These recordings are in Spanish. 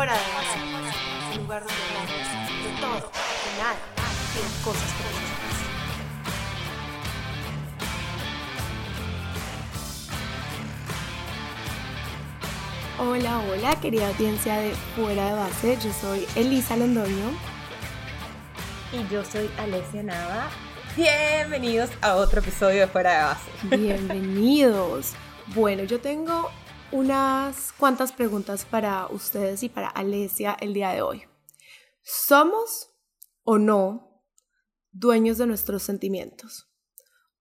Fuera de base, un lugar donde hablamos de todo, de nada de cosas profundas. Hola, hola, querida audiencia de Fuera de Base. Yo soy Elisa Londoño. Y yo soy Alessia Nava. Bienvenidos a otro episodio de Fuera de Base. Bienvenidos. Bueno, yo tengo unas cuantas preguntas para ustedes y para Alesia el día de hoy. ¿Somos o no dueños de nuestros sentimientos?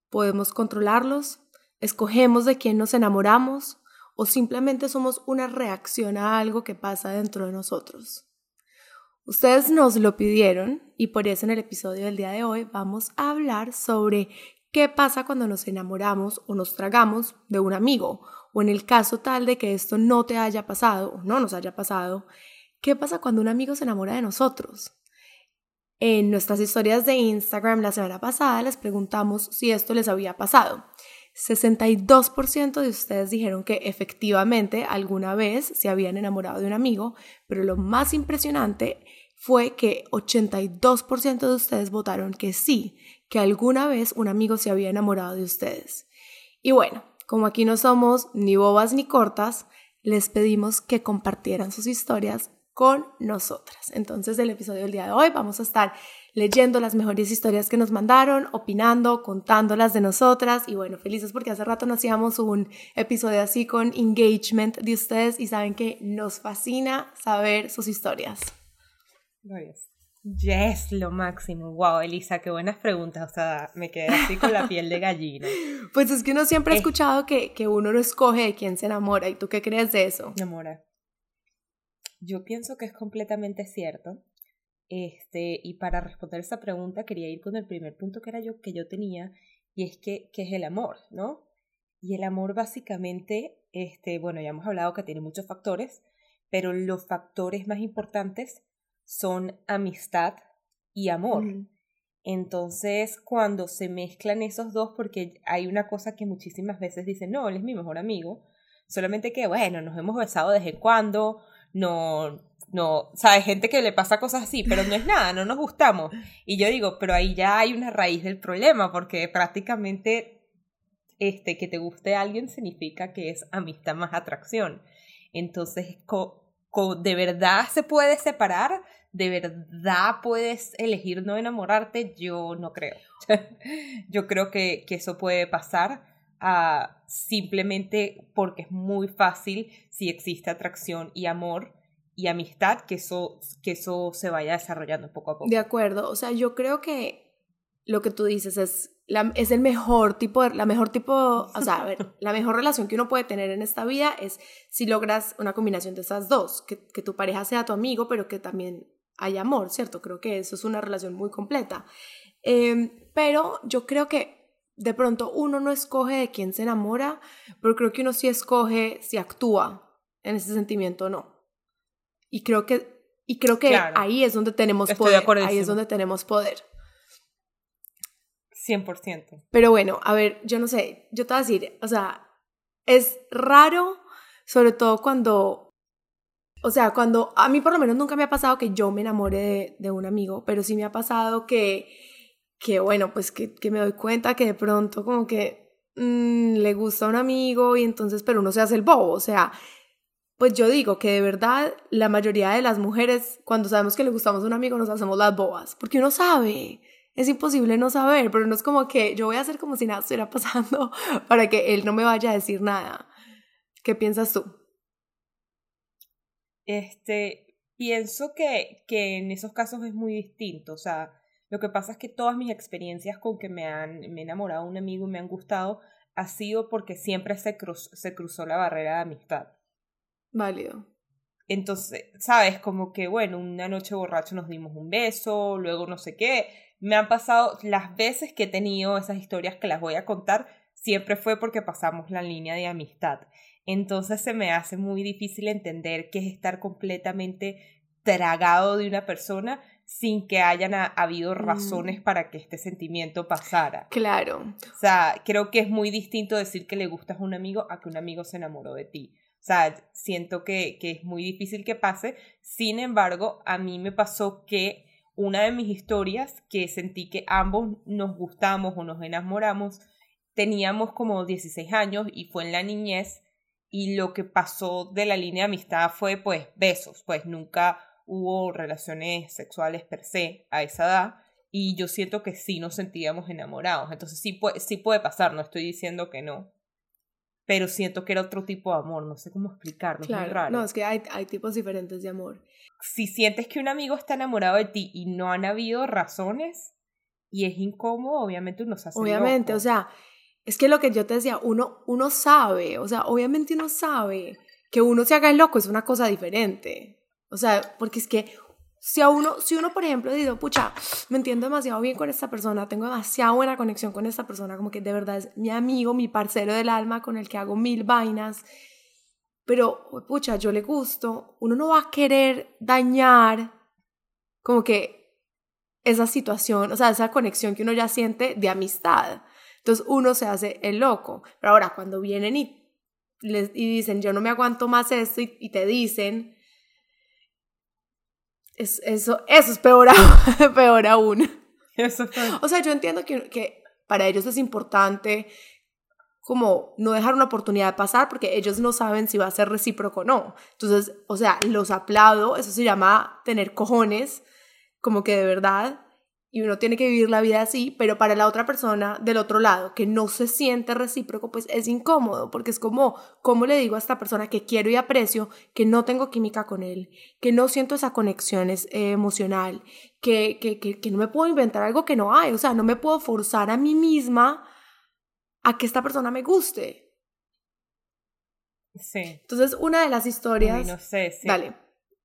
¿Podemos controlarlos? ¿Escogemos de quién nos enamoramos? ¿O simplemente somos una reacción a algo que pasa dentro de nosotros? Ustedes nos lo pidieron y por eso en el episodio del día de hoy vamos a hablar sobre ¿Qué pasa cuando nos enamoramos o nos tragamos de un amigo? O en el caso tal de que esto no te haya pasado o no nos haya pasado, ¿qué pasa cuando un amigo se enamora de nosotros? En nuestras historias de Instagram la semana pasada les preguntamos si esto les había pasado. 62% de ustedes dijeron que efectivamente alguna vez se habían enamorado de un amigo, pero lo más impresionante fue que 82% de ustedes votaron que sí, que alguna vez un amigo se había enamorado de ustedes. Y bueno, como aquí no somos ni bobas ni cortas, les pedimos que compartieran sus historias con nosotras. Entonces, el episodio del día de hoy vamos a estar leyendo las mejores historias que nos mandaron, opinando, contándolas de nosotras y bueno, felices porque hace rato no hacíamos un episodio así con engagement de ustedes y saben que nos fascina saber sus historias. Yes, lo máximo. Wow, Elisa, qué buenas preguntas. O sea, me quedé así con la piel de gallina. Pues es que uno siempre ha escuchado que, que uno no escoge de quién se enamora. ¿Y tú qué crees de eso? Enamora. Yo pienso que es completamente cierto. Este, y para responder esa pregunta quería ir con el primer punto que era yo que yo tenía y es que, que es el amor, ¿no? Y el amor básicamente, este, bueno, ya hemos hablado que tiene muchos factores, pero los factores más importantes son amistad y amor. Entonces, cuando se mezclan esos dos, porque hay una cosa que muchísimas veces dicen, no, él es mi mejor amigo, solamente que, bueno, nos hemos besado desde cuando, no, no, sabes, gente que le pasa cosas así, pero no es nada, no nos gustamos. Y yo digo, pero ahí ya hay una raíz del problema, porque prácticamente este, que te guste alguien significa que es amistad más atracción. Entonces, ¿de verdad se puede separar? ¿De verdad puedes elegir no enamorarte? Yo no creo. Yo creo que, que eso puede pasar uh, simplemente porque es muy fácil si existe atracción y amor y amistad, que eso, que eso se vaya desarrollando poco a poco. De acuerdo, o sea, yo creo que lo que tú dices es es el mejor tipo, de, la mejor tipo, o sea, a ver, la mejor relación que uno puede tener en esta vida es si logras una combinación de esas dos, que, que tu pareja sea tu amigo, pero que también haya amor, ¿cierto? Creo que eso es una relación muy completa. Em, pero yo creo que de pronto uno no escoge de quién se enamora, pero creo que uno sí escoge si actúa en ese sentimiento o no. Y creo que, y creo que ahí es donde tenemos poder. Ahí es donde tenemos poder. 100%. Pero bueno, a ver, yo no sé, yo te voy a decir, o sea, es raro, sobre todo cuando, o sea, cuando, a mí por lo menos nunca me ha pasado que yo me enamore de, un amigo, pero sí me ha pasado que, que bueno, pues que, me doy cuenta que de pronto como que mm, le gusta un amigo y entonces, pero uno se hace el bobo, o sea, pues yo digo que de verdad la mayoría de las mujeres, cuando sabemos que le gustamos a un amigo, nos hacemos las bobas, porque uno sabe, es imposible no saber, pero no es como que yo voy a hacer como si nada estuviera pasando para que él no me vaya a decir nada. ¿Qué piensas tú? Este, pienso que, que en esos casos es muy distinto. O sea, lo que pasa es que todas mis experiencias con que me han me he enamorado un amigo y me han gustado ha sido porque siempre se, se cruzó la barrera de amistad. Válido. Entonces, sabes, como que, bueno, una noche borracho nos dimos un beso, luego no sé qué, me han pasado las veces que he tenido esas historias que las voy a contar, siempre fue porque pasamos la línea de amistad. Entonces se me hace muy difícil entender qué es estar completamente tragado de una persona sin que hayan habido razones mm. para que este sentimiento pasara. Claro. O sea, creo que es muy distinto decir que le gustas a un amigo a que un amigo se enamoró de ti. O sea, siento que, que es muy difícil que pase. Sin embargo, a mí me pasó que una de mis historias que sentí que ambos nos gustamos o nos enamoramos, teníamos como 16 años y fue en la niñez y lo que pasó de la línea de amistad fue pues besos, pues nunca hubo relaciones sexuales per se a esa edad y yo siento que sí nos sentíamos enamorados, entonces sí puede, sí puede pasar, no estoy diciendo que no, pero siento que era otro tipo de amor, no sé cómo explicarlo, claro, es raro. No, es que hay, hay tipos diferentes de amor. Si sientes que un amigo está enamorado de ti y no han habido razones y es incómodo, obviamente uno se hace Obviamente, o sea, es que lo que yo te decía, uno, uno sabe, o sea, obviamente uno sabe que uno se haga el loco es una cosa diferente. O sea, porque es que si a uno, si uno, por ejemplo, dice, pucha, me entiendo demasiado bien con esta persona, tengo demasiado buena conexión con esta persona, como que de verdad es mi amigo, mi parcero del alma con el que hago mil vainas, pero, pucha, yo le gusto, uno no va a querer dañar como que esa situación, o sea, esa conexión que uno ya siente de amistad. Entonces uno se hace el loco. Pero ahora cuando vienen y, les, y dicen, yo no me aguanto más esto y, te dicen, es, eso, eso es peor, peor aún. O sea, yo entiendo que, que para ellos es importante como no dejar una oportunidad de pasar porque ellos no saben si va a ser recíproco o no. Entonces, o sea, los aplaudo, eso se llama tener cojones, como que de verdad y uno tiene que vivir la vida así, pero para la otra persona del otro lado que no se siente recíproco, pues es incómodo, porque es como, ¿cómo le digo a esta persona que quiero y aprecio que no tengo química con él, que no siento esa conexión es, eh, emocional, que, que, que, que no me puedo inventar algo que no hay, o sea, no me puedo forzar a mí misma a que esta persona me guste? Sí. Entonces, una de las historias... no sé, sí. Dale.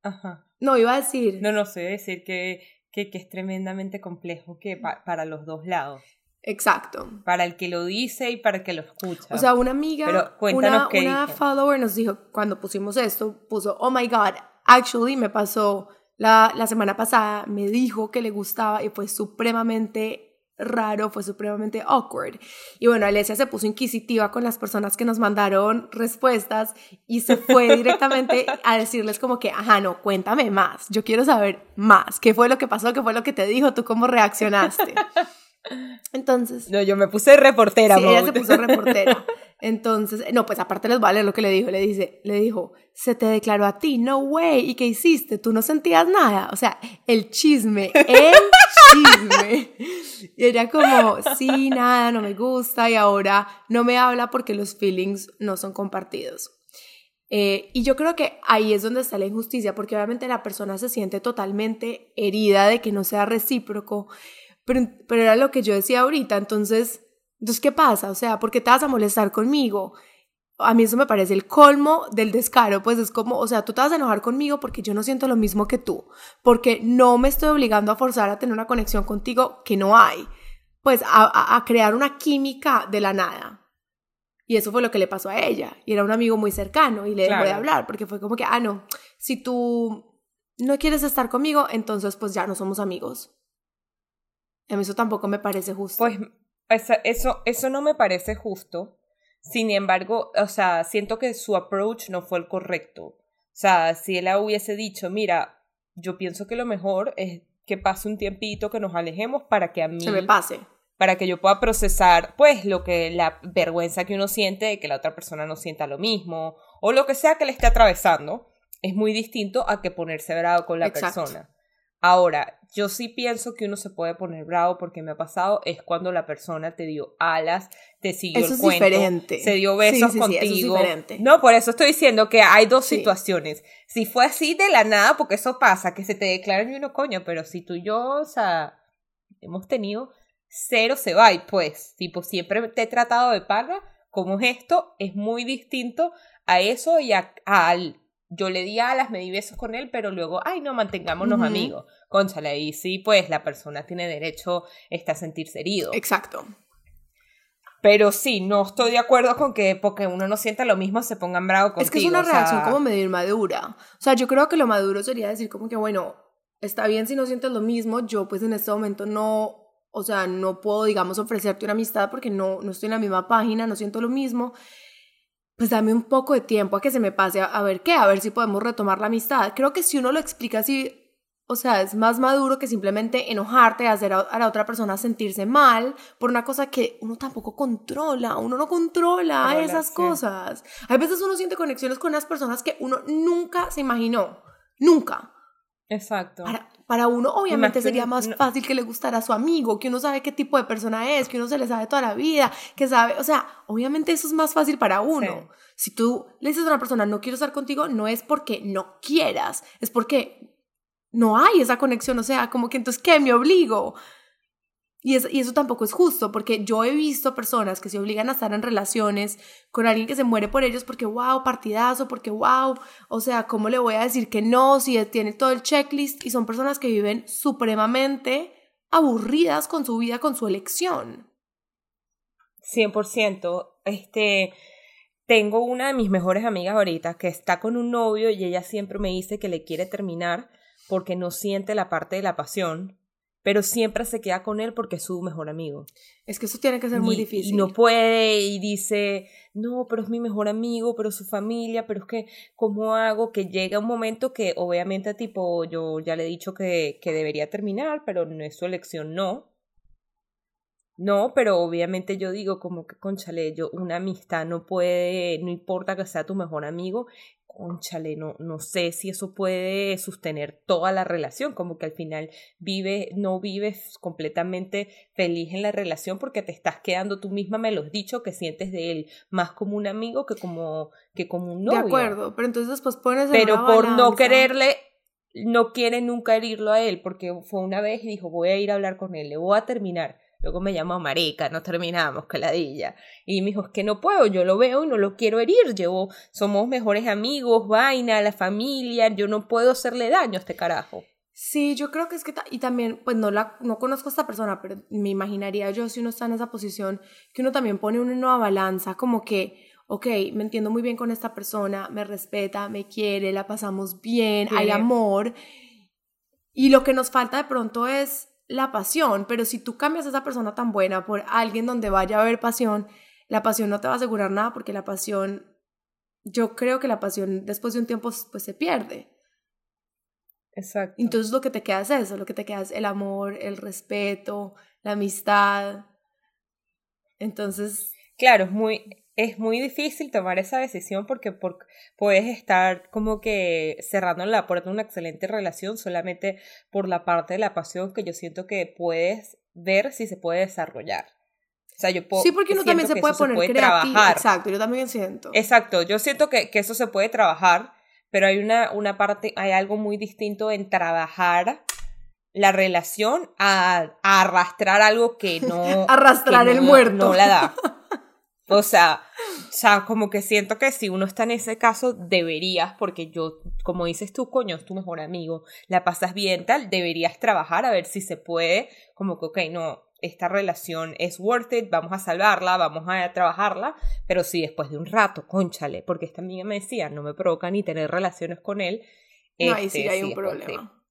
Ajá. No, iba a decir... No, no sé, decir que que, que es tremendamente complejo que para los dos lados. Exacto. Para el que lo dice y para el que lo escucha. O sea, una amiga, una, una follower nos dijo, cuando pusimos esto, puso, oh my god, actually me pasó la, la semana pasada, me dijo que le gustaba y fue supremamente raro, fue supremamente awkward. Y bueno, Alesia se puso inquisitiva con las personas que nos mandaron respuestas y se fue directamente a decirles como que, ajá, no, cuéntame más, yo quiero saber más, qué fue lo que pasó, qué fue lo que te dijo, tú cómo reaccionaste. Entonces. No, yo me puse reportera, Sí, ella se puso reportera. Entonces, no, pues aparte les vale lo que le dijo. Le dice, le dijo, se te declaró a ti, no way. ¿Y qué hiciste? Tú no sentías nada. O sea, el chisme, el chisme. Y ella como, sí, nada, no me gusta. Y ahora no me habla porque los feelings no son compartidos. Eh, y yo creo que ahí es donde está la injusticia, porque obviamente la persona se siente totalmente herida de que no sea recíproco pero, pero era lo que yo decía ahorita, entonces, entonces, ¿qué pasa? O sea, ¿por qué te vas a molestar conmigo? A mí eso me parece el colmo del descaro, pues es como, o sea, tú te vas a enojar conmigo porque yo no siento lo mismo que tú, porque no me estoy obligando a forzar a tener una conexión contigo que no hay, pues a, a, crear una química de la nada. Y eso fue lo que le pasó a ella. Y era un amigo muy cercano y le dejó de hablar porque fue como que, ah, no, si tú no quieres estar conmigo, entonces pues ya no somos amigos. A mí eso tampoco me parece justo. Pues eso, eso no me parece justo. Sin embargo, o sea, siento que su approach no fue el correcto. O sea, si él hubiese dicho, mira, yo pienso que lo mejor es que pase un tiempito, que nos alejemos para que a mí... Se me pase. Para que yo pueda procesar, pues, lo que la vergüenza que uno siente de que la otra persona no sienta lo mismo, o lo que sea que le esté atravesando, es muy distinto a que ponerse bravo con la persona. Ahora, yo sí pienso que uno se puede poner bravo porque me ha pasado es cuando la persona te dio alas, te siguió el cuento, diferente. se dio besos contigo. No, por eso estoy diciendo que hay dos situaciones. Si fue así de la nada, porque eso pasa, que se te declaran y uno coño, pero si tú y yo, o sea, hemos tenido cero se va y pues, tipo, siempre te he tratado de paga, como es esto, es muy distinto a eso y a, al yo le di alas, me di besos con él, pero luego, ay, no, mantengámonos amigos. Conchale, y sí, pues la persona tiene derecho este, a sentirse herido. Exacto. Pero sí, no estoy de acuerdo con que porque uno no sienta lo mismo se pongan bravo contigo. Es que es una reacción como medio inmadura. O sea, yo creo que lo maduro sería decir como que, bueno, está bien si no sientes lo mismo, yo pues en este momento no, o sea, no puedo, digamos, ofrecerte una amistad porque no, no estoy en la misma página, no siento lo mismo pues dame un poco de tiempo a que se me pase a, ver qué, a ver si podemos retomar la amistad. Creo que si uno lo explica así, o sea, es más maduro que simplemente enojarte, hacer a, la otra persona sentirse mal por una cosa que uno tampoco controla, uno no controla esas cosas. Hay veces uno siente conexiones con las personas que uno nunca se imaginó, nunca. Exacto. Para, uno, obviamente, sería más fácil que le gustara a su amigo, que uno sabe qué tipo de persona es, que uno se le sabe toda la vida, que sabe, o sea, obviamente eso es más fácil para uno. Si tú le dices a una persona, no quiero estar contigo, no es porque no quieras, es porque no hay esa conexión, o sea, como que entonces, ¿qué? Me obligo. Y, eso tampoco es justo, porque yo he visto personas que se obligan a estar en relaciones con alguien que se muere por ellos porque, wow, partidazo, porque, wow, o sea, ¿cómo le voy a decir que no si tiene todo el checklist? Y son personas que viven supremamente aburridas con su vida, con su elección. 100%. Este, tengo una de mis mejores amigas ahorita que está con un novio y ella siempre me dice que le quiere terminar porque no siente la parte de la pasión pero siempre se queda con él porque es su mejor amigo. Es que eso tiene que ser muy difícil. Y no puede y dice, no, pero es mi mejor amigo, pero su familia, pero es que, ¿cómo hago? Que llega un momento que obviamente tipo, yo ya le he dicho que, que debería terminar, pero no es su elección, no. No, pero obviamente yo digo como que, conchale, yo, una amistad no puede, no importa que sea tu mejor amigo, conchale, no, no sé si eso puede sostener toda la relación, como que al final vive, no vives completamente feliz en la relación porque te estás quedando tú misma, me lo has dicho, que sientes de él más como un amigo que como, que como un novio. De acuerdo, pero entonces pues pones Pero por no quererle, no quiere nunca herirlo a él, porque fue una vez y dijo, voy a ir a hablar con él, le voy a terminar Luego me llamó marica, no terminamos, caladilla. Y me dijo, es que no puedo, yo lo veo y no lo quiero herir. Llevo, somos mejores amigos, vaina, la familia, yo no puedo hacerle daño a este carajo. Sí, yo creo que es que, y también, pues no, la, no conozco a esta persona, pero me imaginaría yo, si uno está en esa posición, que uno también pone una nueva balanza, como que, ok, me entiendo muy bien con esta persona, me respeta, me quiere, la pasamos bien, hay amor. Y lo que nos falta de pronto es la pasión, pero si tú cambias a esa persona tan buena por alguien donde vaya a haber pasión, la pasión no te va a asegurar nada porque la pasión, yo creo que la pasión después de un tiempo pues se pierde. Exacto. Entonces lo que te queda es eso, lo que te queda es el amor, el respeto, la amistad. Entonces... Claro, es muy, es muy difícil tomar esa decisión porque puedes estar como que cerrando la puerta de una excelente relación solamente por la parte de la pasión que yo siento que puedes ver si se puede desarrollar. O sea, yo puedo, sí, porque uno también se puede poner creativo. Trabajar. Exacto, yo también siento. Exacto, yo siento que, que eso se puede trabajar, pero hay una, una parte, hay algo muy distinto en trabajar la relación a, arrastrar algo que no... arrastrar el muerto. No la da. O sea, o sea, como que siento que si uno está en ese caso, deberías, porque yo, como dices tú, coño, es tu mejor amigo, la pasas bien, tal, deberías trabajar a ver si se puede, como que, ok, no, esta relación es worth it, vamos a salvarla, vamos a trabajarla, pero si después de un rato, conchale, porque esta amiga me decía, no me provoca ni tener relaciones con él. No, ahí sí este, hay un problema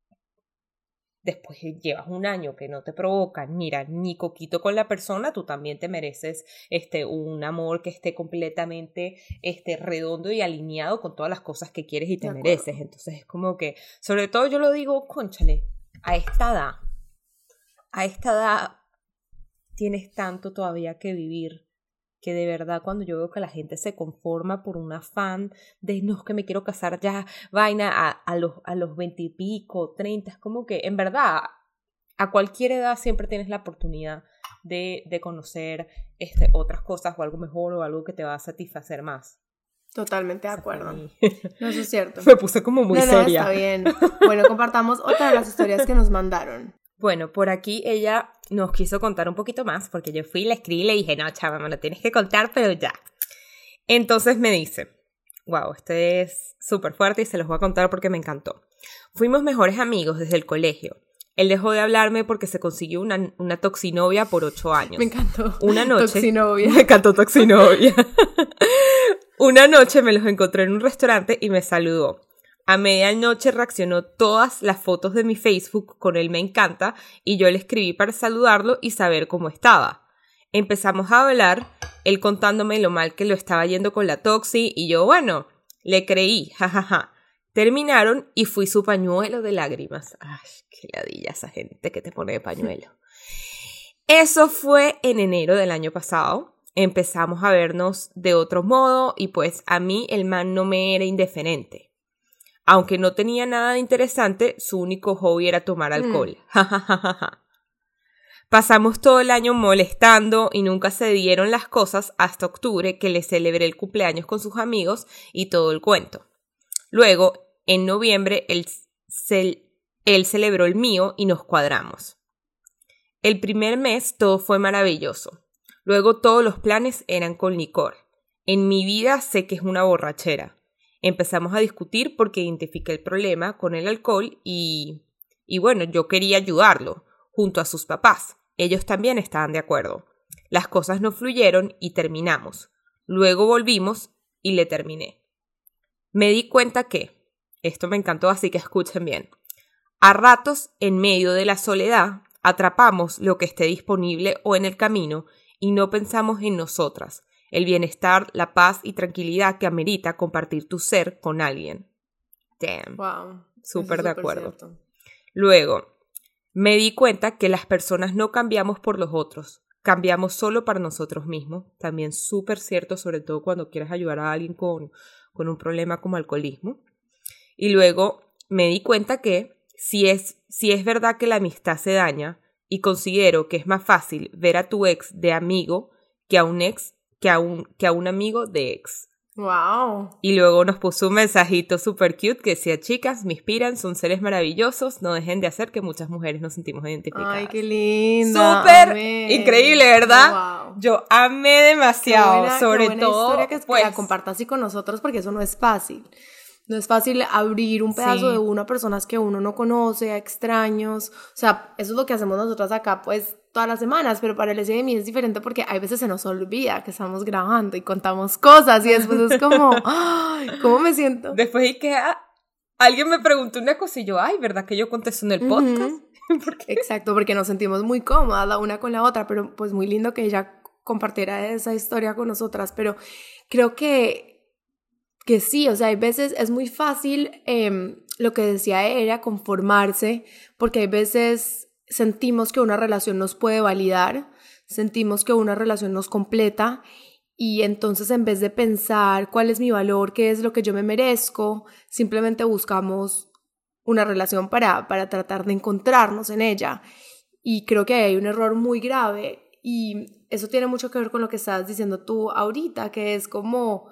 después llevas un año que no te provoca, mira, ni coquito con la persona, tú también te mereces este un amor que esté completamente este redondo y alineado con todas las cosas que quieres y te mereces. Entonces es como que, sobre todo yo lo digo, conchale, a esta edad, a esta edad tienes tanto todavía que vivir que de verdad cuando yo veo que la gente se conforma por un afán de no que me quiero casar ya, vaina a, a los a los veintipico, treinta, es como que en verdad a cualquier edad siempre tienes la oportunidad de, de conocer este, otras cosas o algo mejor o algo que te va a satisfacer más. Totalmente de acuerdo. No, eso es cierto. Me puse como muy seria. está bien. Bueno, compartamos otra de las historias que nos mandaron. Bueno, por aquí ella nos quiso contar un poquito más, porque yo fui, le escribí y le dije, no, chava, me lo tienes que contar, pero ya. Entonces me dice, wow, este es súper fuerte y se los voy a contar porque me encantó. Fuimos mejores amigos desde el colegio. Él dejó de hablarme porque se consiguió una, una toxinovia por ocho años. Me encantó. Una noche. Toxinovia. Me encantó toxinovia. una noche me los encontré en un restaurante y me saludó. A medianoche reaccionó todas las fotos de mi Facebook con él me encanta y yo le escribí para saludarlo y saber cómo estaba. Empezamos a hablar él contándome lo mal que lo estaba yendo con la toxi y yo, bueno, le creí, jajaja. Terminaron y fui su pañuelo de lágrimas. Ay, qué ladilla esa gente que te pone de pañuelo. Eso fue en enero del año pasado. Empezamos a vernos de otro modo y pues a mí el man no me era indiferente. Aunque no tenía nada de interesante, su único hobby era tomar mm. alcohol. Pasamos todo el año molestando y nunca se dieron las cosas hasta octubre que le celebré el cumpleaños con sus amigos y todo el cuento. Luego, en noviembre, él, él celebró el mío y nos cuadramos. El primer mes todo fue maravilloso. Luego todos los planes eran con licor. En mi vida sé que es una borrachera. Empezamos a discutir porque identifiqué el problema con el alcohol y... y bueno, yo quería ayudarlo, junto a sus papás. Ellos también estaban de acuerdo. Las cosas no fluyeron y terminamos. Luego volvimos y le terminé. Me di cuenta que, esto me encantó así que escuchen bien, a ratos, en medio de la soledad, Atrapamos lo que esté disponible o en el camino y no pensamos en nosotras, el bienestar, la paz y tranquilidad que amerita compartir tu ser con alguien. Damn. Wow. Súper de acuerdo. Luego, me di cuenta que las personas no cambiamos por los otros, cambiamos solo para nosotros mismos. También súper cierto, sobre todo cuando quieres ayudar a alguien con, con un problema como alcoholismo. Y luego me di cuenta que si es, si es verdad que la amistad se daña, y considero que es más fácil ver a tu ex de amigo que a un ex, que a un, que a un amigo de ex. Wow. Y luego nos puso un mensajito super cute que decía, chicas, me inspiran, son seres maravillosos, no dejen de hacer que muchas mujeres nos sentimos identificadas. Ay, qué lindo. Súper increíble, ¿verdad? Wow. Yo amé demasiado, sobre todo. que, pues, la compartas así con nosotros porque eso no es fácil. No es fácil abrir un pedazo de uno a personas que uno no conoce, a extraños. O sea, eso es lo que hacemos nosotras acá, pues, todas las semanas. Pero para el SDMI es diferente porque hay veces se nos olvida que estamos grabando y contamos cosas. Y después es como, ¡ay! ¿Cómo me siento? Después y que ah, alguien me preguntó una cosa y yo, ay, ¿verdad que yo contesto en el podcast? Exacto, porque nos sentimos muy cómodas la una con la otra. Pero pues muy lindo que ella compartiera esa historia con nosotras. Pero creo que que sí, o sea, hay veces es muy fácil, em, lo que decía ella, conformarse, porque hay veces sentimos que una relación nos puede validar, sentimos que una relación nos completa y entonces en vez de pensar cuál es mi valor, qué es lo que yo me merezco, simplemente buscamos una relación para, para tratar de encontrarnos en ella. Y creo que hay un error muy grave y eso tiene mucho que ver con lo que estás diciendo tú ahorita, que es como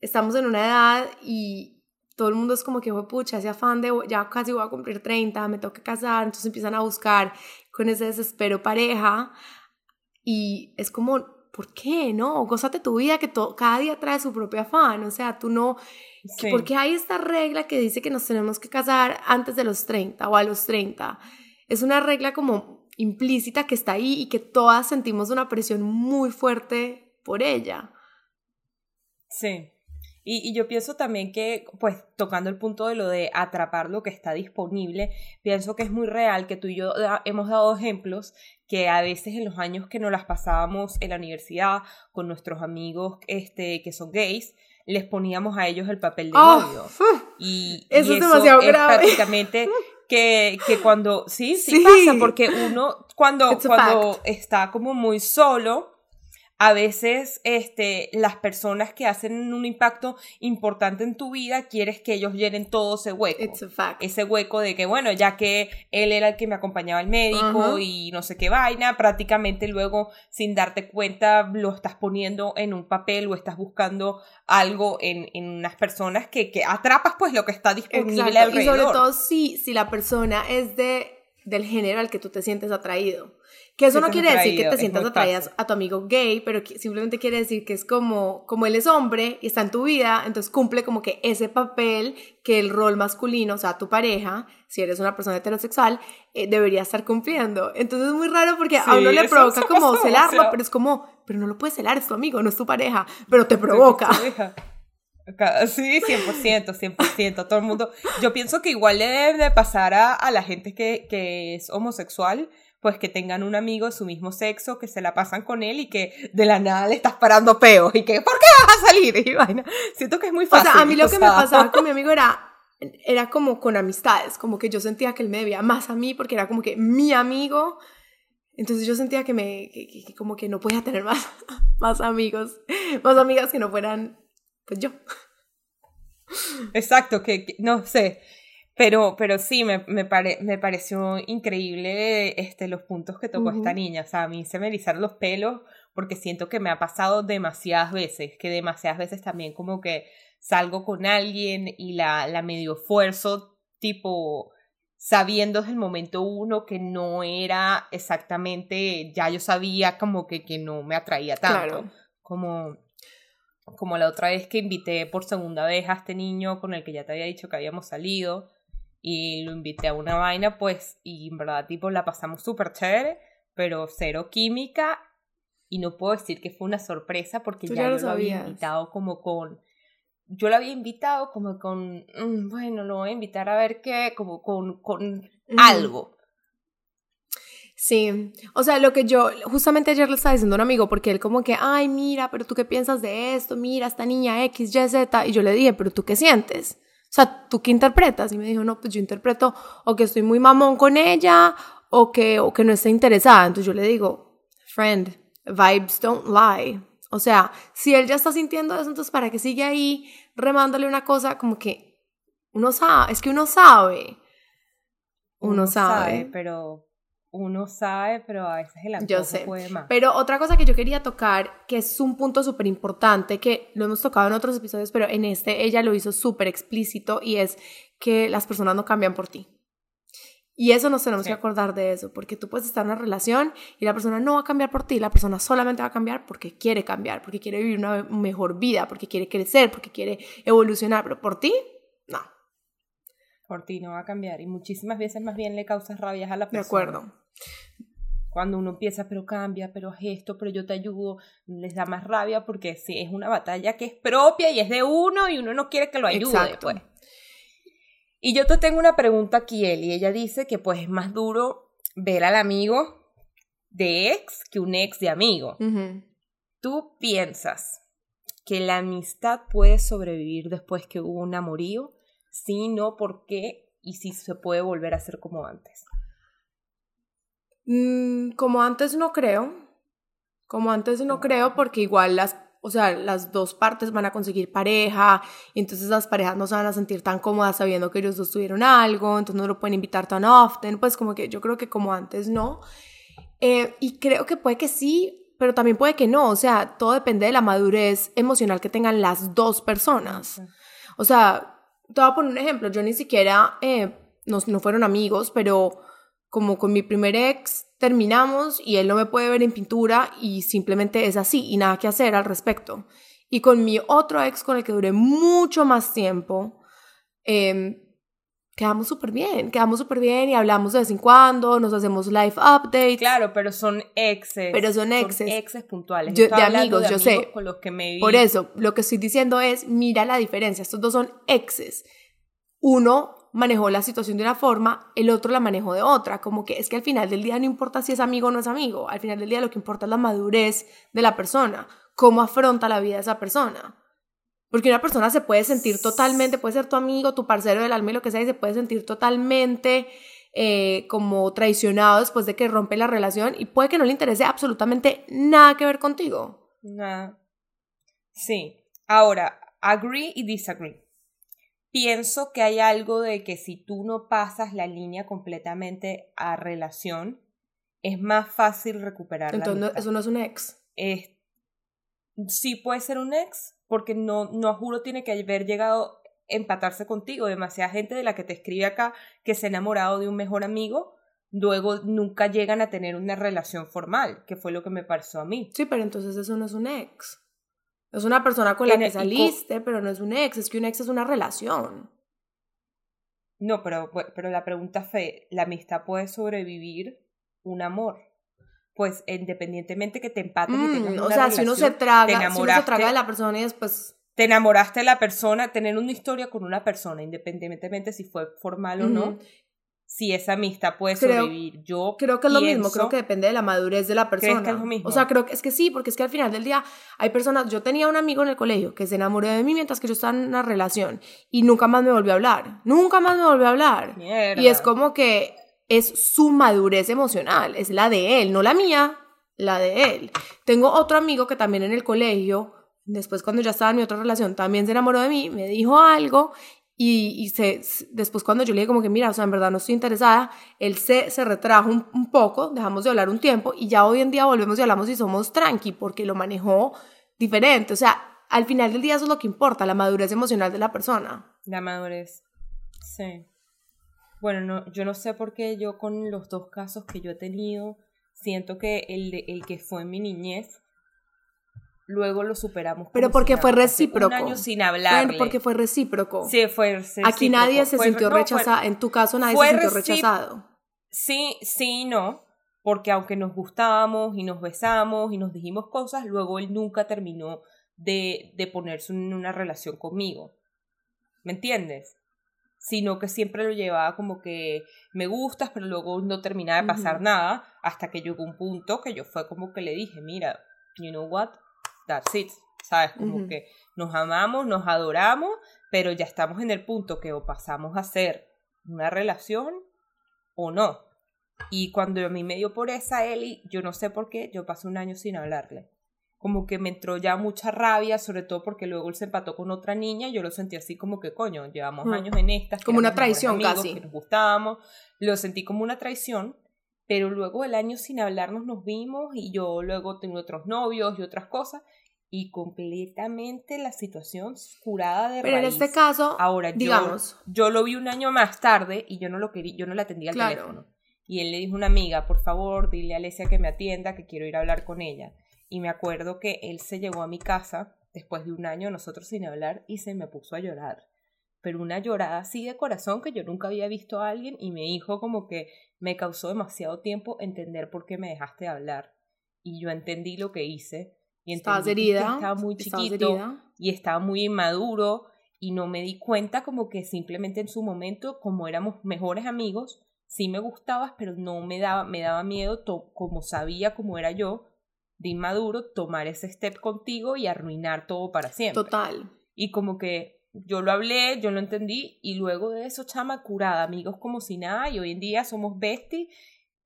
estamos en una edad y todo el mundo es como que, pucha, ese afán de ya casi voy a cumplir 30, me tengo que casar, entonces empiezan a buscar con ese desespero pareja y es como, ¿por qué? No, gózate tu vida que todo, cada día trae su propio afán, o sea, tú no, sí. porque hay esta regla que dice que nos tenemos que casar antes de los 30 o a los 30. Es una regla como implícita que está ahí y que todas sentimos una presión muy fuerte por ella. Sí, y, yo pienso también que, pues, tocando el punto de lo de atrapar lo que está disponible, pienso que es muy real que tú y yo hemos dado ejemplos que a veces en los años que nos las pasábamos en la universidad con nuestros amigos este, que son gays, les poníamos a ellos el papel de oh, novio. y, eso es demasiado grave. prácticamente que, que cuando, sí, sí, pasa, porque uno cuando, cuando está como muy solo, a veces este, las personas que hacen un impacto importante en tu vida, quieres que ellos llenen todo ese hueco. Ese hueco de que, bueno, ya que él era el que me acompañaba al médico y no sé qué vaina, prácticamente luego, sin darte cuenta, lo estás poniendo en un papel o estás buscando algo en, en unas personas que, que atrapas pues lo que está disponible alrededor. Y sobre todo si, si la persona es de, del género al que tú te sientes atraído. Que eso no quiere decir que te sientas atraída a tu amigo gay, pero simplemente quiere decir que es como, como él es hombre y está en tu vida, entonces cumple como que ese papel que el rol masculino, o sea, tu pareja, si eres una persona heterosexual, eh, debería estar cumpliendo. Entonces es muy raro porque a uno le provoca como celarlo, pero es como, pero no lo puedes celar, es tu amigo, no es tu pareja, pero te provoca. Sí, 100%, 100%. Todo el mundo. Yo pienso que igual le debe de pasar a, a la gente que, que es homosexual pues que tengan un amigo de su mismo sexo, que se la pasan con él y que de la nada le estás parando peos y que, ¿por qué vas a salir? Y vaina. Siento que es muy fácil. O sea, a mí lo que me pasaba con mi amigo era, era como con amistades, como que yo sentía que él me debía más a mí porque era como que mi amigo. Entonces yo sentía que me, que, como que no podía tener más, más amigos, más amigas que no fueran, pues yo. Exacto, que no sé. Pero, pero sí, me, me, me pareció increíble este, los puntos que tocó esta niña. O sea, a mí se me erizaron los pelos porque siento que me ha pasado demasiadas veces, que demasiadas veces también como que salgo con alguien y la, la medio esfuerzo, tipo, sabiendo desde el momento uno que no era exactamente, ya yo sabía como que, que no me atraía tanto. Como, como la otra vez que invité por segunda vez a este niño con el que ya te había dicho que habíamos salido y lo invité a una vaina, pues, y en verdad, tipo, la pasamos súper chévere, pero cero química, y no puedo decir que fue una sorpresa porque ya, lo, había invitado como con... Yo lo había invitado como con, mm, bueno, lo voy a invitar a ver qué, como con, con algo. Sí, o sea, lo que yo justamente ayer le estaba diciendo a un amigo, porque él como que, ay, mira, pero tú qué piensas de esto, mira, esta niña X, Y, Z, y yo le dije, pero tú qué sientes. O sea, ¿tú qué interpretas? Y me dijo, no, pues yo interpreto o que estoy muy mamón con ella o que, o que no está interesada. Entonces yo le digo, friend, vibes don't lie. O sea, si él ya está sintiendo eso, entonces ¿para qué sigue ahí remándole una cosa como que uno sabe? Es que uno sabe. Uno, sabe. Pero uno sabe, pero a veces el yo sé. puede más. Pero otra cosa que yo quería tocar, que es un punto súper importante, que lo hemos tocado en otros episodios, pero en este ella lo hizo súper explícito, y es que las personas no cambian por ti. Y eso nos tenemos que acordar de eso, porque tú puedes estar en una relación y la persona no va a cambiar por ti, la persona solamente va a cambiar porque quiere cambiar, porque quiere vivir una mejor vida, porque quiere crecer, porque quiere evolucionar, pero por ti, no. Por ti no va a cambiar y muchísimas veces más bien le causas rabias a la persona. De acuerdo. Cuando uno empieza, pero cambia, pero es esto, pero yo te ayudo, les da más rabia porque sí, es una batalla que es propia y es de uno y uno no quiere que lo ayude. Exacto. Pues. Y yo te tengo una pregunta aquí, Eli. Ella dice que pues es más duro ver al amigo de ex que un ex de amigo. ¿Tú piensas que la amistad puede sobrevivir después que hubo un amorío? Sí, no, ¿por qué? Y si se puede volver a ser como antes. Mm, como antes no creo. Como antes no creo porque igual las, o sea, las dos partes van a conseguir pareja y entonces las parejas no se van a sentir tan cómodas sabiendo que ellos dos tuvieron algo, entonces no lo pueden invitar tan often, pues como que yo creo que como antes no. Eh, y creo que puede que sí, pero también puede que no, o sea, todo depende de la madurez emocional que tengan las dos personas. O sea, te voy a poner un ejemplo, yo ni siquiera, eh, no, no fueron amigos, pero como con mi primer ex terminamos y él no me puede ver en pintura y simplemente es así y nada que hacer al respecto. Y con mi otro ex con el que duré mucho más tiempo, eh, quedamos súper bien, quedamos súper bien y hablamos de vez en cuando, nos hacemos live updates. Claro, pero son exes. Pero son exes. Son exes puntuales. de amigos, yo sé. Con los que me Por eso, lo que estoy diciendo es, mira la diferencia, estos dos son exes. Uno manejó la situación de una forma, el otro la manejó de otra. Como que es que al final del día no importa si es amigo o no es amigo, al final del día lo que importa es la madurez de la persona, cómo afronta la vida de esa persona. Porque una persona se puede sentir totalmente, puede ser tu amigo, tu parcero del alma y lo que sea, y se puede sentir totalmente eh, como traicionado después de que rompe la relación y puede que no le interese absolutamente nada que ver contigo. Nada. Sí. Ahora, agree y disagree pienso que hay algo de que si tú no pasas la línea completamente a relación, es más fácil recuperar. Entonces, ¿eso no es un ex? sí puede ser un ex, porque no, no juro tiene que haber llegado a empatarse contigo. Demasiada gente de la que te escribe acá que se ha enamorado de un mejor amigo, luego nunca llegan a tener una relación formal, que fue lo que me pasó a mí. Sí, pero entonces eso no es un ex. Es una persona con la que saliste, pero no es un ex, es que un ex es una relación. No, pero, pero la pregunta fue, ¿la amistad puede sobrevivir un amor? Pues independientemente que te empates y tengas mm, una O sea, si uno se traga, si uno se traga de la persona y después... Te enamoraste de la persona, tener una historia con una persona, independientemente si fue formal o no, si esa amistad puede sobrevivir. Yo creo que es lo mismo, creo que depende de la madurez de la persona. que es lo mismo? O sea, creo que es que sí, porque es que al final del día hay personas, yo tenía un amigo en el colegio que se enamoró de mí mientras que yo estaba en una relación y nunca más me volvió a hablar, nunca más me volvió a hablar. Y es como que es su madurez emocional, es la de él, no la mía, la de él. Tengo otro amigo que también en el colegio después cuando ya estaba en mi otra relación, también se enamoró de mí, me dijo algo y, se, después cuando yo le dije como que, mira, o sea, en verdad no estoy interesada, él se, se retrajo un, poco, dejamos de hablar un tiempo y ya hoy en día volvemos y hablamos y somos tranqui porque lo manejó diferente. O sea, al final del día eso es lo que importa, la madurez emocional de la persona. La madurez, sí. Bueno, no, yo no sé por qué yo con los dos casos que yo he tenido, siento que el, el que fue en mi niñez luego lo superamos. Pero porque fue recíproco. Un año sin hablar. Porque fue recíproco. Sí, fue recíproco. Aquí nadie se sintió rechazado. en tu caso nadie se sintió rechazado. Sí, sí, no. Porque aunque nos gustábamos y nos besamos y nos dijimos cosas, luego él nunca terminó de, de ponerse en una relación conmigo. ¿Me entiendes? Sino que siempre lo llevaba como que me gustas, pero luego no terminaba de pasar nada, hasta que llegó un punto que yo fue como que le dije, mira, you know what, that's it, ¿sabes? Como que nos amamos, nos adoramos, pero ya estamos en el punto que o pasamos a ser una relación o no. Y cuando a mí me dio por esa Eli, yo no sé por qué, yo pasé un año sin hablarle. Como que me entró ya mucha rabia, sobre todo porque luego él se empató con otra niña y yo lo sentí así como que, coño, llevamos años en estas. Como una traición casi. Que nos gustábamos. Lo sentí como una traición, pero luego el año sin hablarnos nos vimos y yo luego tengo otros novios y otras cosas y completamente la situación curada de Pero en este caso, ahora digamos, yo, lo vi un año más tarde y yo no lo quería, yo no le atendía al teléfono. Y él le dijo a una amiga, por favor, dile a Alesia que me atienda, que quiero ir a hablar con ella. Y me acuerdo que él se llegó a mi casa después de un año nosotros sin hablar y se me puso a llorar. Pero una llorada así de corazón que yo nunca había visto a alguien y me dijo como que me causó demasiado tiempo entender por qué me dejaste hablar. Y yo entendí lo que hice y estabas herida. Estaba muy chiquito y estaba muy inmaduro y no me di cuenta como que simplemente en su momento, como éramos mejores amigos, sí me gustabas, pero no me daba, me daba miedo, como sabía cómo era yo, de inmaduro, tomar ese step contigo y arruinar todo para siempre. Total. Y como que yo lo hablé, yo lo entendí, y luego de eso, chama curada, amigos como si nada, y hoy en día somos besties,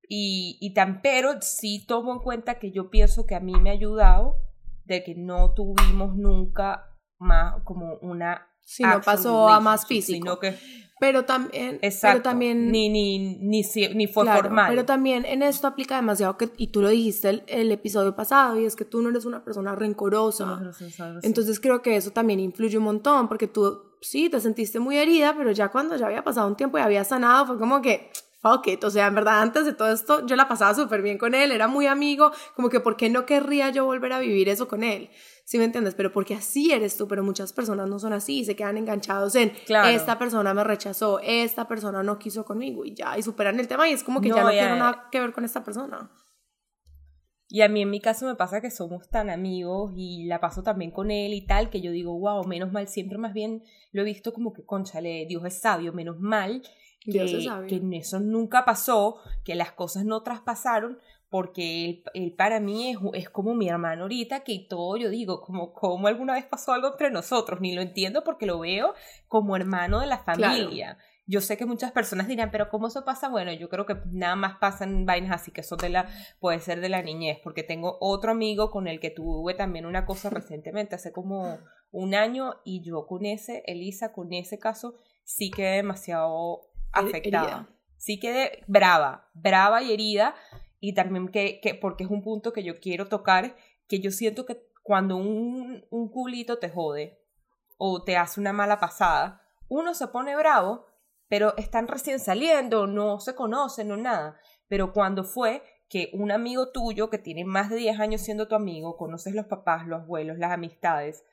y, y tan, pero sí tomo en cuenta que yo pienso que a mí me ha ayudado de que no tuvimos nunca más como una si no pasó a más físico. que pero también pero también ni ni ni, ni fue formal. pero también en esto aplica demasiado que y tú lo dijiste el, episodio pasado y es que tú no eres una persona rencorosa. Entonces creo que eso también influye un montón porque tú sí te sentiste muy herida pero ya cuando ya había pasado un tiempo y había sanado fue como que fuck it. O sea, en verdad, antes de todo esto, yo la pasaba súper bien con él, era muy amigo, como que, ¿por qué no querría yo volver a vivir eso con él? ¿Sí me entiendes? Pero porque así eres tú, pero muchas personas no son así, se quedan enganchados en, esta persona me rechazó, esta persona no quiso conmigo y ya, y superan el tema y es como que ya no tiene nada que ver con esta persona. Y a mí en mi caso me pasa que somos tan amigos y la paso también con él y tal, que yo digo, wow, menos mal, siempre más bien lo he visto como que, conchale, Dios es sabio, menos mal que, eso nunca pasó, que las cosas no traspasaron, porque él, para mí es, es, como mi hermano ahorita, que todo yo digo, como, como alguna vez pasó algo entre nosotros, ni lo entiendo porque lo veo como hermano de la familia. Yo sé que muchas personas dirán, pero ¿cómo eso pasa? Bueno, yo creo que nada más pasan vainas así que son de la, puede ser de la niñez, porque tengo otro amigo con el que tuve también una cosa recientemente, hace como un año, y yo con ese, Elisa, con ese caso, sí quedé demasiado afectada. Sí quedé brava, brava y herida, y también que, que, porque es un punto que yo quiero tocar, que yo siento que cuando un, un culito te jode o te hace una mala pasada, uno se pone bravo, pero están recién saliendo, no se conocen, no nada. Pero cuando fue que un amigo tuyo que tiene más de 10 años siendo tu amigo, conoces los papás, los abuelos, las amistades,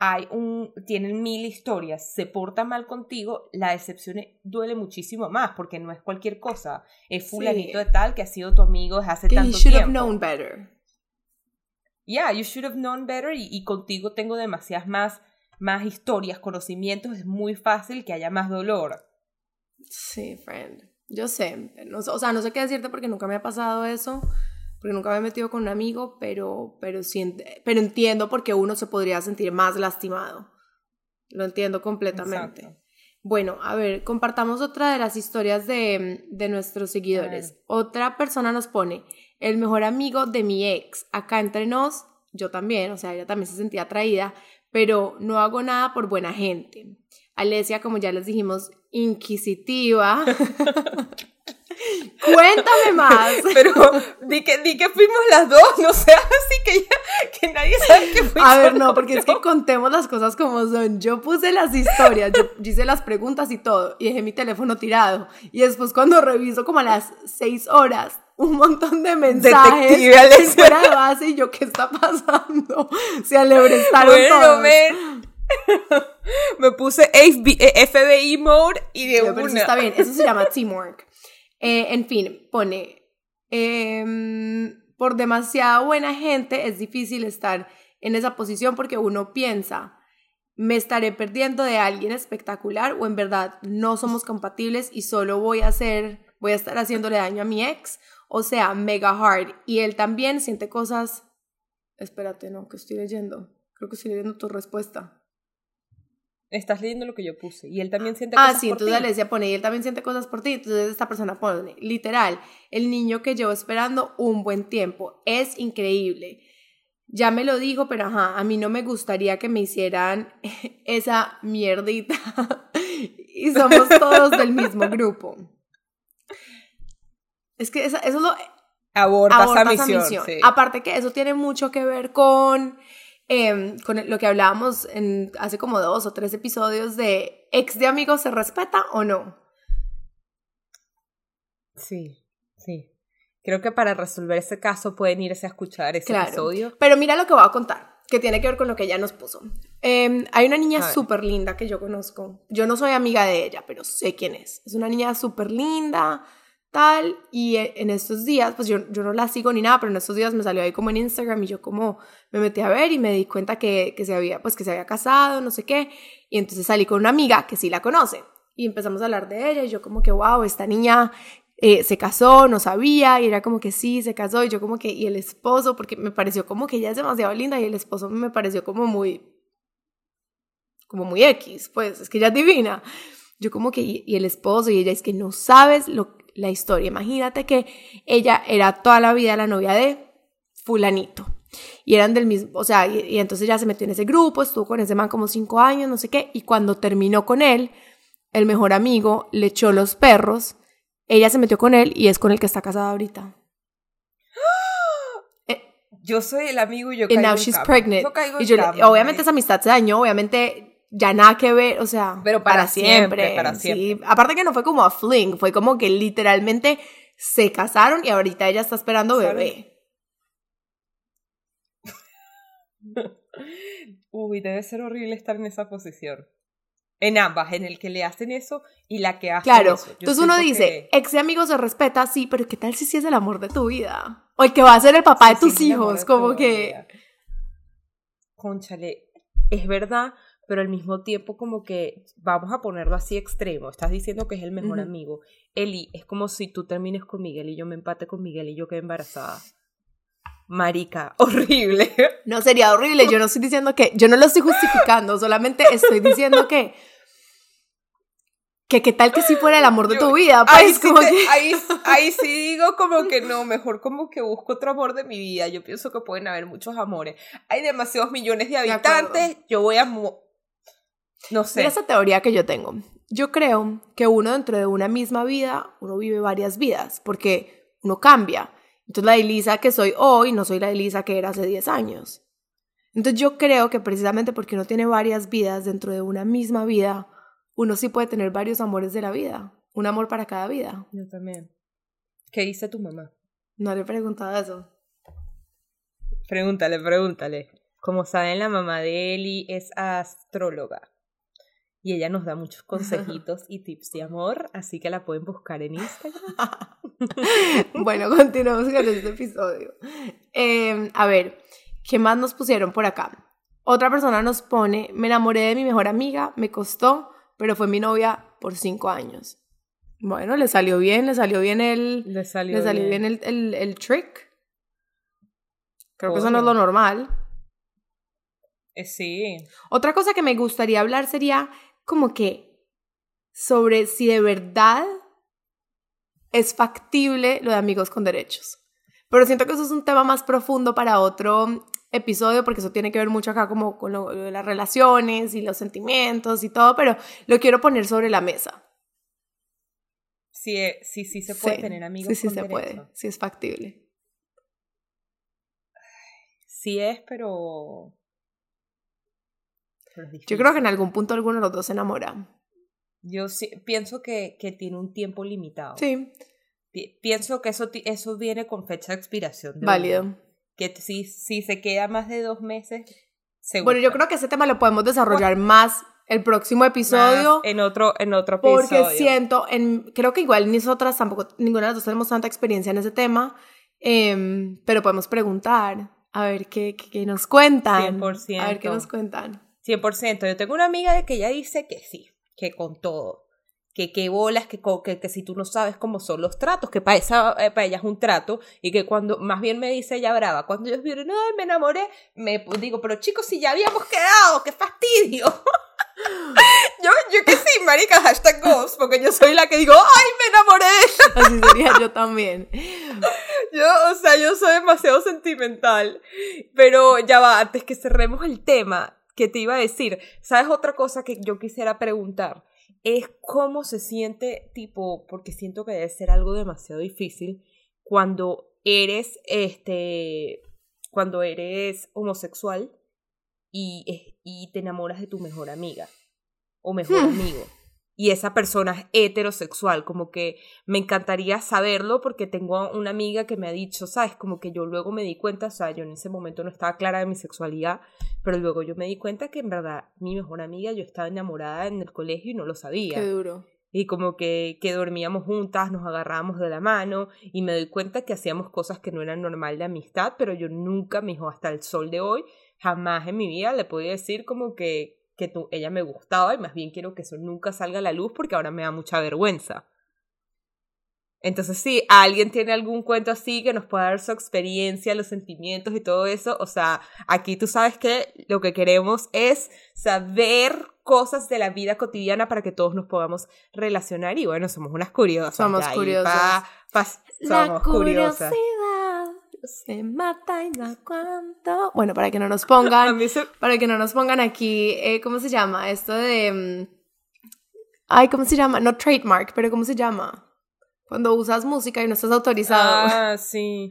hay un, tienen mil historias, se porta mal contigo, la decepción duele muchísimo más porque no es cualquier cosa. Es fulanito de tal que ha sido tu amigo desde hace tanto tiempo. You should have known better. Yeah, you should have known better y, contigo tengo demasiadas más, más historias, conocimientos, es muy fácil que haya más dolor. Sí, friend. Yo sé, no, o sea, no sé qué decirte porque nunca me ha pasado eso, porque nunca me he metido con un amigo, pero, pero, pero entiendo porque uno se podría sentir más lastimado. Lo entiendo completamente. Bueno, a ver, compartamos otra de las historias de, de nuestros seguidores. Otra persona nos pone, el mejor amigo de mi ex, acá entre nos, yo también, o sea, ella también se sentía atraída, pero no hago nada por buena gente. Alesia, como ya les dijimos, inquisitiva. Cuéntame más. Pero di que, di que fuimos las dos, no seas así que, que nadie sabe que fuimos. A ver, no, porque es que contemos las cosas como son. Yo puse las historias, yo hice las preguntas y todo, y dejé mi teléfono tirado. Y después cuando reviso como a las seis horas, un montón de mensajes fuera de base y yo, ¿qué está pasando? Se alebrestaron bueno, todos. Me puse FBI mode y de una. Eso está bien, eso se llama teamwork. Eh, en fin, pone, em, por demasiada buena gente es difícil estar en esa posición porque uno piensa, me estaré perdiendo de alguien espectacular o en verdad no somos compatibles y solo voy a hacer, voy a estar haciéndole daño a mi ex, o sea, mega hard. Y él también siente cosas, espérate, no, que estoy leyendo, creo que estoy leyendo tu respuesta. Estás leyendo lo que yo puse. Y él también siente ah, cosas por ti. Ah, sí, entonces pone, y él también siente cosas por ti. Entonces esta persona pone, literal, el niño que llevo esperando un buen tiempo. Es increíble. Ya me lo dijo, pero ajá, a mí no me gustaría que me hicieran esa mierdita. y somos todos del mismo grupo. Es que eso, es lo... Aborta, esa misión. Aparte que eso tiene mucho que ver con Em, con lo que hablábamos en, hace como dos o tres episodios de ex de amigos se respeta o no. Sí, sí. Creo que para resolver ese caso pueden irse a escuchar ese episodio. Pero mira lo que voy a contar, que tiene que ver con lo que ella nos puso. Em, hay una niña súper linda que yo conozco. Yo no soy amiga de ella, pero sé quién es. Es una niña súper linda, tal, y e, en estos días, pues yo, yo no la sigo ni nada, pero en estos días me salió ahí como en Instagram y yo como me metí a ver y me di cuenta que, que se había, pues que se había casado, no sé qué, y entonces salí con una amiga que sí la conoce, y empezamos a hablar de ella, y yo como que, wow, esta niña eh, se casó, no sabía, y era como que sí, se casó, y yo como que, y el esposo, porque me pareció como que ella es demasiado linda, y el esposo me pareció como muy, como muy X, pues, es que ella es divina. Yo como que, y, y el esposo, y ella es que no sabes lo la historia. Imagínate que ella era toda la vida la novia de fulanito. Y eran del mismo, o sea, y, entonces ya se metió en ese grupo, estuvo con ese man como cinco años, no sé qué, y cuando terminó con él, el mejor amigo le echó los perros, ella se metió con él y es con el que está casada ahorita. Eh, yo soy el amigo y yo caigo now she's pregnant. y obviamente esa amistad se dañó, obviamente ya nada que ver, o sea, pero para, siempre, para siempre. Aparte que no fue como a fling, fue como que literalmente se casaron y ahorita ella está esperando bebé. Uy, debe ser horrible estar en esa posición. En ambas, en el que le hacen eso y la que hace claro. Entonces uno dice, ex amigo se respeta, sí, pero ¿qué tal si sí es el amor de tu vida? O el que va a ser el papá de tus hijos, como que... Conchale, es verdad, pero al mismo tiempo como que vamos a ponerlo así extremo. Estás diciendo que es el mejor amigo. Eli, es como si tú termines con Miguel y yo me empate con Miguel y yo quedé embarazada. Marica, horrible. No sería horrible, yo no estoy diciendo que, yo no lo estoy justificando, solamente estoy diciendo que que qué tal que si fuera el amor de tu vida. Pues, ahí, sí ahí, ahí, sí digo como que no, mejor como que busco otro amor de mi vida. Yo pienso que pueden haber muchos amores. Hay demasiados millones de habitantes, yo voy a no sé. esa teoría que yo tengo. Yo creo que uno dentro de una misma vida, uno vive varias vidas, porque uno cambia. Entonces la Elisa que soy hoy no soy la Elisa que era hace 10 años. Entonces yo creo que precisamente porque uno tiene varias vidas dentro de una misma vida, uno sí puede tener varios amores de la vida. Un amor para cada vida. Yo también. ¿Qué dice tu mamá? No le he preguntado eso. Pregúntale, pregúntale. Como saben, la mamá de Eli es astróloga y ella nos da muchos consejitos y tips de amor, así que la pueden buscar en Instagram. bueno, continuamos con este episodio. Em, a ver, ¿qué más nos pusieron por acá? Otra persona nos pone, me enamoré de mi mejor amiga, me costó, pero fue mi novia por cinco años. Bueno, le salió bien, le salió bien el. Le salió, le salió bien, bien. el, el, el trick. Creo que eso no es lo normal. Eh, sí. Otra cosa que me gustaría hablar sería como que sobre si de verdad es factible lo de amigos con derechos. Pero siento que eso es un tema más profundo para otro episodio porque eso tiene que ver mucho acá como con lo, lo de las relaciones y los sentimientos y todo, pero lo quiero poner sobre la mesa. Sí, eh, sí, sí se puede Sí, tener amigos Sí, sí con se derecho. puede, sí es factible. Sí es, pero... pero es Yo creo que en algún punto alguno de los dos se enamora. Yo sí, pienso que, que tiene un tiempo limitado. Sí, Pi- Pienso que eso, eso viene con fecha de expiración. de uno. válido. Que si, si se queda más de dos meses, se Bueno, yo creo que ese tema lo podemos desarrollar más el próximo episodio. En otro, en otro episodio. Porque siento, en, creo que igual nosotras tampoco, ninguna de las dos tenemos tanta experiencia en ese tema, em, pero podemos preguntar, a ver qué, qué, qué nos cuentan. 100%. A ver qué nos cuentan. 100%. Yo tengo una amiga de que ella dice que sí, que con todo. Que qué bolas, que, que, que si tú no sabes cómo son los tratos, que para, esa, eh, para ella es un trato, y que cuando, más bien me dice ella brava, cuando ellos vieron, ay, me enamoré, me digo, pero chicos, si ya habíamos quedado, qué fastidio. yo, yo que sí, marica, hashtag ghost, porque yo soy la que digo, ay, me enamoré. Así sería yo también. Yo, o sea, yo soy demasiado sentimental. Pero ya va, antes que cerremos el tema, que te iba a decir, ¿sabes otra cosa que yo quisiera preguntar? Es cómo se siente, tipo, porque siento que debe ser algo demasiado difícil cuando eres, este, cuando eres homosexual y, y te enamoras de tu mejor amiga o mejor Hmm. amigo. Y esa persona es heterosexual, como que me encantaría saberlo porque tengo una amiga que me ha dicho, sabes, como que yo luego me di cuenta, o sea, yo en ese momento no estaba clara de mi sexualidad, pero luego yo me di cuenta que en verdad mi mejor amiga, yo estaba enamorada en el colegio y no lo sabía. Qué duro. Y como que, que dormíamos juntas, nos agarrábamos de la mano y me doy cuenta que hacíamos cosas que no eran normal de amistad, pero yo nunca, me dijo, hasta el sol de hoy, jamás en mi vida le podía decir como que, que tú, ella me gustaba y más bien quiero que eso nunca salga a la luz porque ahora me da mucha vergüenza. Entonces, si alguien tiene algún cuento así que nos pueda dar su experiencia, los sentimientos y todo eso, o sea, aquí tú sabes que lo que queremos es saber cosas de la vida cotidiana para que todos nos podamos relacionar y bueno, somos unas curiosas. Somos ya, curiosas. pa- pa- La somos curiosas. Se mata y da cuánto. Bueno, para que no nos pongan, se- para que no nos pongan aquí, eh, ¿cómo se llama? Esto de... mm, Ay, ¿cómo se llama? No trademark, pero ¿cómo se llama? Cuando usas música y no estás autorizado. Ah, sí.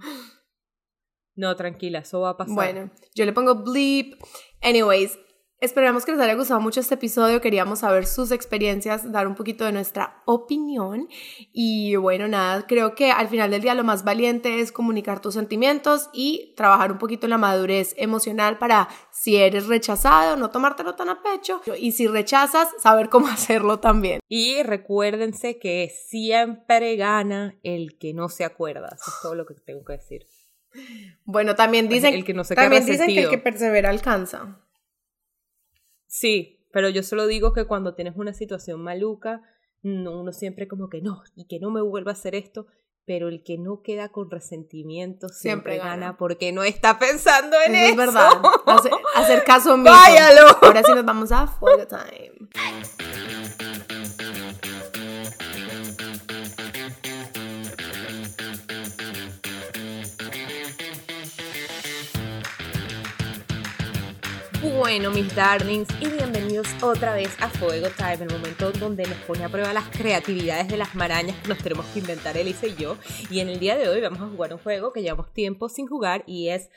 No, tranquila, eso va a pasar. Bueno, yo le pongo bleep. Anyways, esperamos que les haya gustado mucho este episodio. Queríamos saber sus experiencias, dar un poquito de nuestra opinión. Y bueno, nada, creo que al final del día lo más valiente es comunicar tus sentimientos y trabajar un poquito en la madurez emocional para si eres rechazado, no tomártelo tan a pecho. Y si rechazas, saber cómo hacerlo también. Y recuérdense que siempre gana el que no se acuerda. Eso es todo lo que tengo que decir. Bueno, también dicen, el que no se también dicen que el que persevera alcanza. Sí, pero yo solo digo que cuando tienes una situación maluca, no, uno siempre como que no, y que no me vuelva a hacer esto, pero el que no queda con resentimiento siempre, Siempre gana. gana. porque no está pensando en Eso eso. es verdad. Hacer, hacer caso omiso. Váyalo. Ahora sí nos vamos a fuego time. Bueno, mis darlings, y bienvenidos otra vez a Fuego Time, el momento donde nos pone a prueba las creatividades de las marañas que nos tenemos que inventar Elisa y yo. Y en el día de hoy vamos a jugar un juego que llevamos tiempo sin jugar y es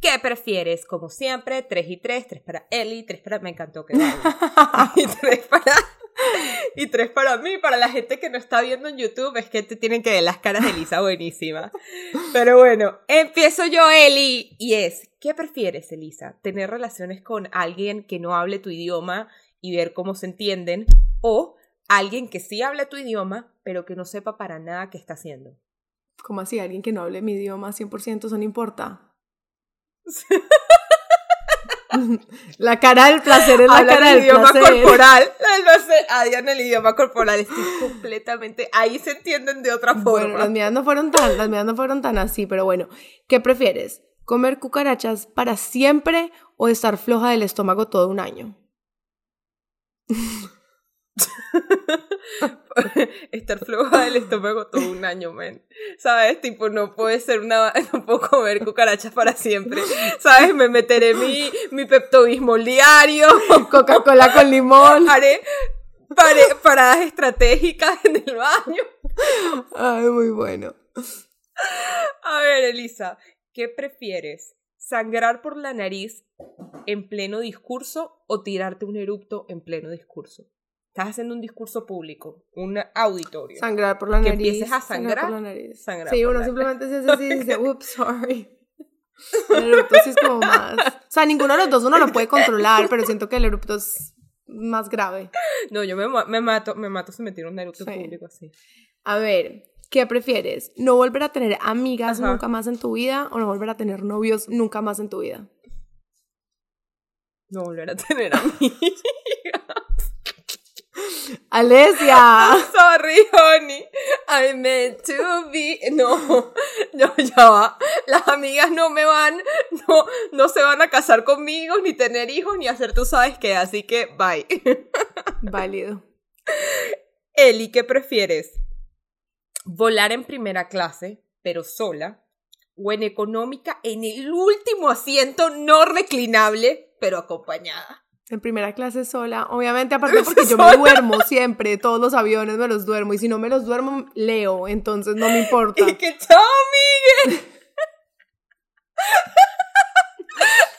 ¿Qué prefieres? Como siempre, 3 y 3, 3 para Eli, 3 para... Me encantó que y 3 para... Y 3 para mí, para la gente que no está viendo en YouTube, es que te tienen que ver las caras de Elisa buenísima. Pero bueno, empiezo yo, Eli, y es, ¿qué prefieres, Elisa? ¿Tener relaciones con alguien que no hable tu idioma y ver cómo se entienden? ¿O alguien que sí hable tu idioma, pero que no sepa para nada qué está haciendo? ¿Cómo así? Alguien que no hable mi idioma 100%, eso no importa. La cara del placer es la Hablan cara el del idioma placer. corporal. Hablan el idioma corporal. Estoy completamente. Ahí se entienden de otra Bueno, forma. las mías no fueron tan, las mías no fueron tan así, pero bueno, ¿qué prefieres? ¿Comer cucarachas para siempre o estar floja del estómago todo un año? Estar floja del estómago todo un año, men. ¿Sabes? Tipo, no puede ser una. No puedo comer cucarachas para siempre. ¿Sabes? Me meteré mi, mi peptobismol diario. Coca-Cola con limón. Haré paradas estratégicas en el baño. Ay, muy bueno. A ver, Elisa, ¿qué prefieres? ¿Sangrar por la nariz en pleno discurso o tirarte un erupto en pleno discurso? Estás haciendo un discurso público, un auditorio. Sangrar por la Que nariz. empieces a sangrar, por la nariz. sangrar sí, uno la- simplemente se hace así y dice, ups, sorry. El erupto sí es como más. O sea, ninguno de los dos uno lo puede controlar, pero siento que el erupto es más grave. No, yo me, me mato, me mato si me tiro un erupto Sí. público así. A ver, ¿qué prefieres? ¿No volver a tener amigas Ajá. nunca más en tu vida o no volver a tener novios nunca más en tu vida? No volver a tener amigos. ¡Alesia! Sorry, honey. I meant to be. No, no, ya va. Las amigas no me van, no, no se van a casar conmigo, ni tener hijos, ni hacer tú sabes qué. Así que, bye. Válido. Eli, ¿qué prefieres? ¿Volar en primera clase, pero sola? ¿O en económica, en el último asiento no reclinable, pero acompañada? En primera clase sola, obviamente, aparte porque yo me duermo siempre, todos los aviones me los duermo y si no me los duermo, leo, entonces no me importa. Y que chao, Miguel.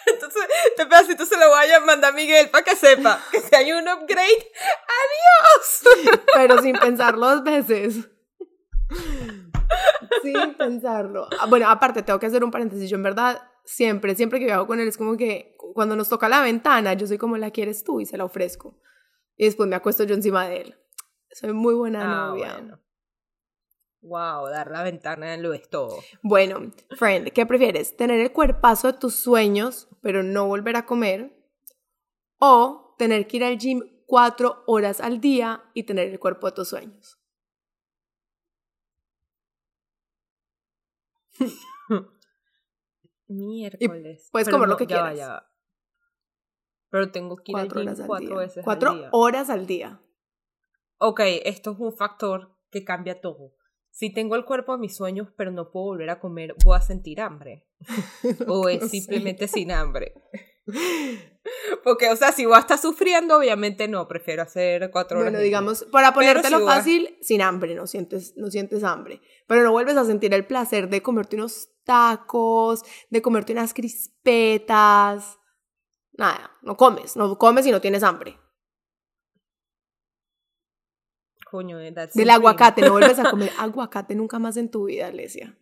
Entonces, este pedacito se lo voy a mandar a Miguel para que sepa que si hay un upgrade, adiós. pero sin pensarlo dos veces. Sin pensarlo. Ah, Bueno, aparte, tengo que hacer un paréntesis. Yo, en verdad, siempre, siempre que viajo con él, es como que cuando nos toca la ventana, yo soy como la quieres tú y se la ofrezco. Y después me acuesto yo encima de él. Soy muy buena Ah, novia. bueno. Wow, dar la ventana lo es todo. Bueno, friend, ¿qué prefieres? ¿Tener el cuerpazo de tus sueños, pero no volver a comer? ¿O tener que ir al gym cuatro horas al día y tener el cuerpo de tus sueños? Miércoles. puedes Pero comer lo que ya va, quieras. ya va. Pero tengo que ir al Cuatro gym horas al día. veces Cuatro al día. horas al día. Ok, esto es un factor que cambia todo. Si tengo el cuerpo de mis sueños, pero no puedo volver a comer, ¿voy a sentir hambre? ¿O es simplemente sin hambre? Porque, o sea, si voy a estar sufriendo, obviamente no, prefiero hacer cuatro horas. Bueno, digamos, para ponértelo si fácil, sin hambre, no sientes, no sientes hambre. Pero no vuelves a sentir el placer de comerte unos tacos, de comerte unas crispetas. Nada, no comes, no comes y no tienes hambre. Coño, eh, that's Del aguacate, no vuelves a comer aguacate nunca más en tu vida, Alesia.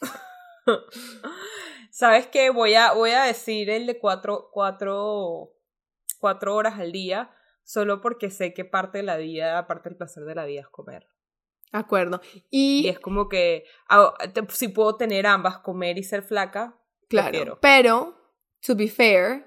¿Sabes qué? Voy a, voy a decir el de cuatro, cuatro, cuatro horas al día, solo porque sé que parte de la vida, parte del placer de la vida es comer. De acuerdo. Y Y, es como que ah, te- si puedo tener ambas, comer y ser flaca, claro, prefiero. pero, to be fair,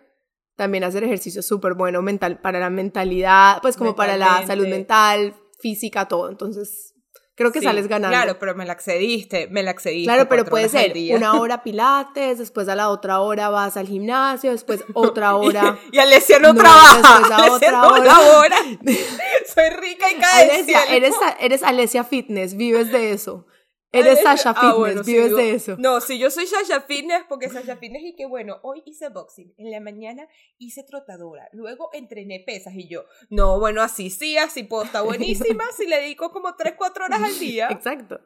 también hacer ejercicio es súper bueno mental, para la mentalidad, pues como para la salud mental, física, todo. Entonces, creo que Sí, sales ganando. Claro, pero me la accediste, me la accediste. Claro, pero puede ser una hora pilates, después a la otra hora vas al gimnasio, después otra hora. Y, y Alesia no, No, trabaja. después a Alesia otra no hora. labora. Soy rica y cae del Alesia, eres, eres Alesia Fitness, vives de eso. Eres Alesia- Sasha ah, Fitness, sí, vives digo- de eso. No, si yo soy Sasha Fitness, porque Sasha Fitness y que bueno, hoy hice boxing, en la mañana hice trotadora, luego entrené pesas y yo, no, bueno, así sí, así puedo estar buenísima, si le dedico como 3, 4 horas al día. Exacto.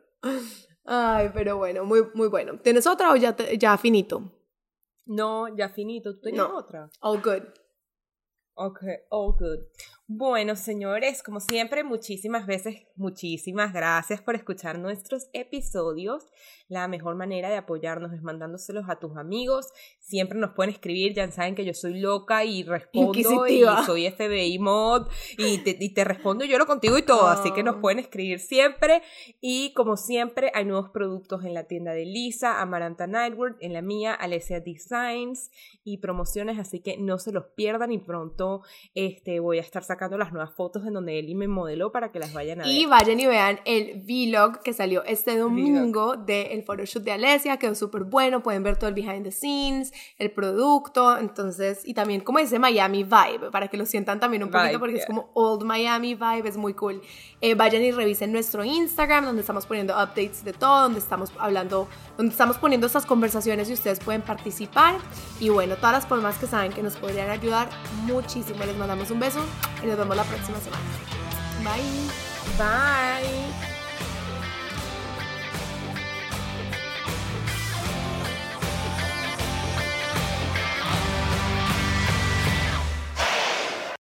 Ay, pero bueno, muy, muy bueno. ¿Tienes otra o ya, te- ya finito? No, ya finito, ¿tú tenías No. otra? All good. Ok, all good. Bueno, señores, como siempre, muchísimas veces, muchísimas gracias por escuchar nuestros episodios. La mejor manera de apoyarnos es mandándoselos a tus amigos. Siempre nos pueden escribir, ya saben que yo soy loca y respondo y soy FBI mod y te, y te respondo y lloro contigo y todo, así que nos ah. pueden escribir siempre. Y como siempre, hay nuevos productos en la tienda de Lisa, Amaranta Nightward, en la mía, Alessia Designs y promociones, así que no se los pierdan y pronto este, voy a estar sacando las nuevas fotos en donde Eli me modeló para que las vayan a ver. Y vayan y vean el vlog que salió este domingo del photoshoot de Alesia, quedó súper bueno, pueden ver todo el behind the scenes, el producto, entonces, y también como ese Miami vibe, para que lo sientan también un poquito, porque es como old Miami vibe, es muy cool. Eh, vayan y revisen nuestro Instagram, donde estamos poniendo updates de todo, donde estamos hablando, donde estamos poniendo estas conversaciones y ustedes pueden participar. Y bueno, todas las formas que saben que nos podrían ayudar muchísimo. Les mandamos un beso y nos vemos la próxima semana. Bye. Bye.